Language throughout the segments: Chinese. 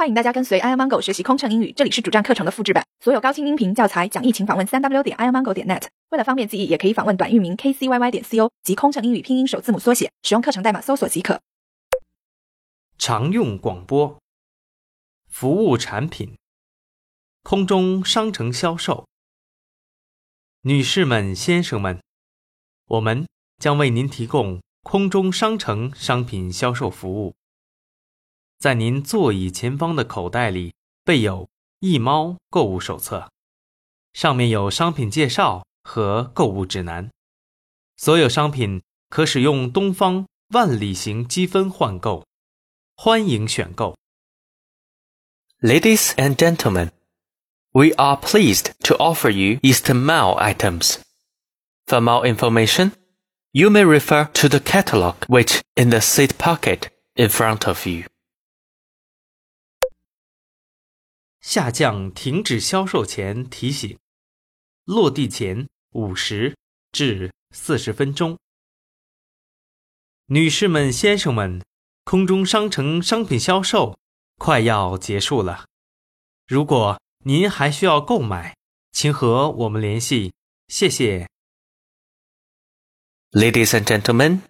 欢迎大家跟随 i amango 学习空乘英语，这里是主站课程的复制版，所有高清音频教材讲义，请访问三 w 点 i amango 点 net。为了方便记忆，也可以访问短域名 kcyy 点 co 及空乘英语拼音首字母缩写，使用课程代码搜索即可。常用广播服务产品，空中商城销售。女士们、先生们，我们将为您提供空中商城商品销售服务。在您座椅前方的口袋里备有一猫购物手册，上面有商品介绍和购物指南。所有商品可使用东方万里行积分换购，欢迎选购。 Ladies and gentlemen, we are pleased to offer you Eastern Mile items. For more information, you may refer to the catalog which in the seat pocket in front of you. 下降停止销售前提醒，落地前五十至四十分钟。女士们、先生们，空中商城商品销售快要结束了。如果您还需要购买，请和我们联系。谢谢。Ladies and gentlemen,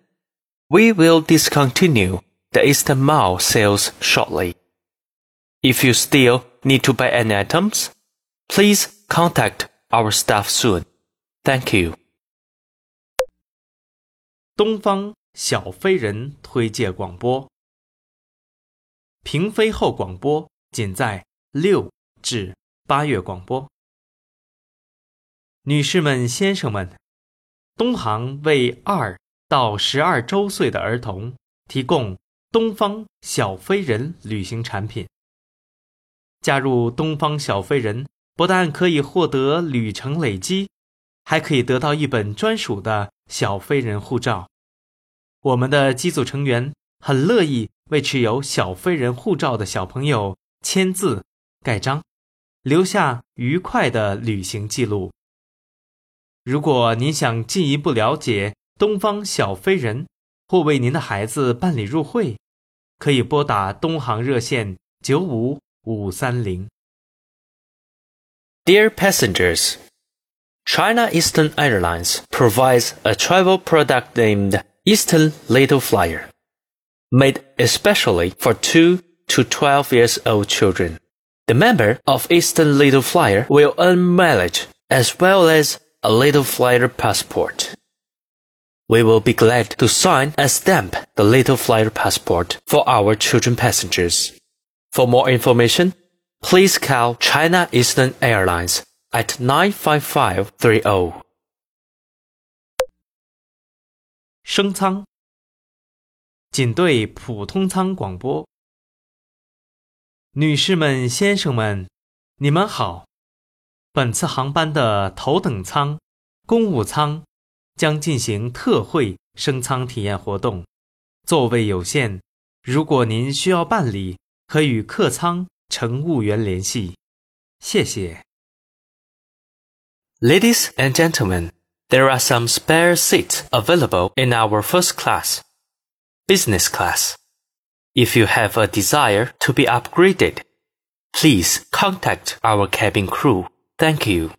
we will discontinue the Eastern Mall sales shortly. If you still need to buy any items, please contact our staff soon. Thank you. 东方小飞人推介广播，平飞后广播仅在六至八月广播。女士们、先生们，东航为二到十二周岁的儿童提供东方小飞人旅行产品。加入东方小飞人，不但可以获得旅程累积，还可以得到一本专属的小飞人护照。我们的机组成员很乐意为持有小飞人护照的小朋友签字、盖章，留下愉快的旅行记录。如果您想进一步了解东方小飞人，或为您的孩子办理入会，可以拨打东航热线九五五三零。 Dear passengers, China Eastern Airlines provides a travel product named Eastern Little Flyer, made especially for 2 to 12 years old children. The member of Eastern Little Flyer will earn mileage as well as a Little Flyer passport. We will be glad to sign and stamp the Little Flyer passport for our children passengers. For more information, please call China Eastern Airlines at 95530. 升舱，仅对普通舱广播。女士们、先生们，你们好。本次航班的头等舱、公务舱将进行特惠升舱体验活动，座位有限。如果您需要办理，可与客舱乘务员联系。谢谢。 Ladies and gentlemen, there are some spare seats available in our first class, business class. If you have a desire to be upgraded, please contact our cabin crew. Thank you.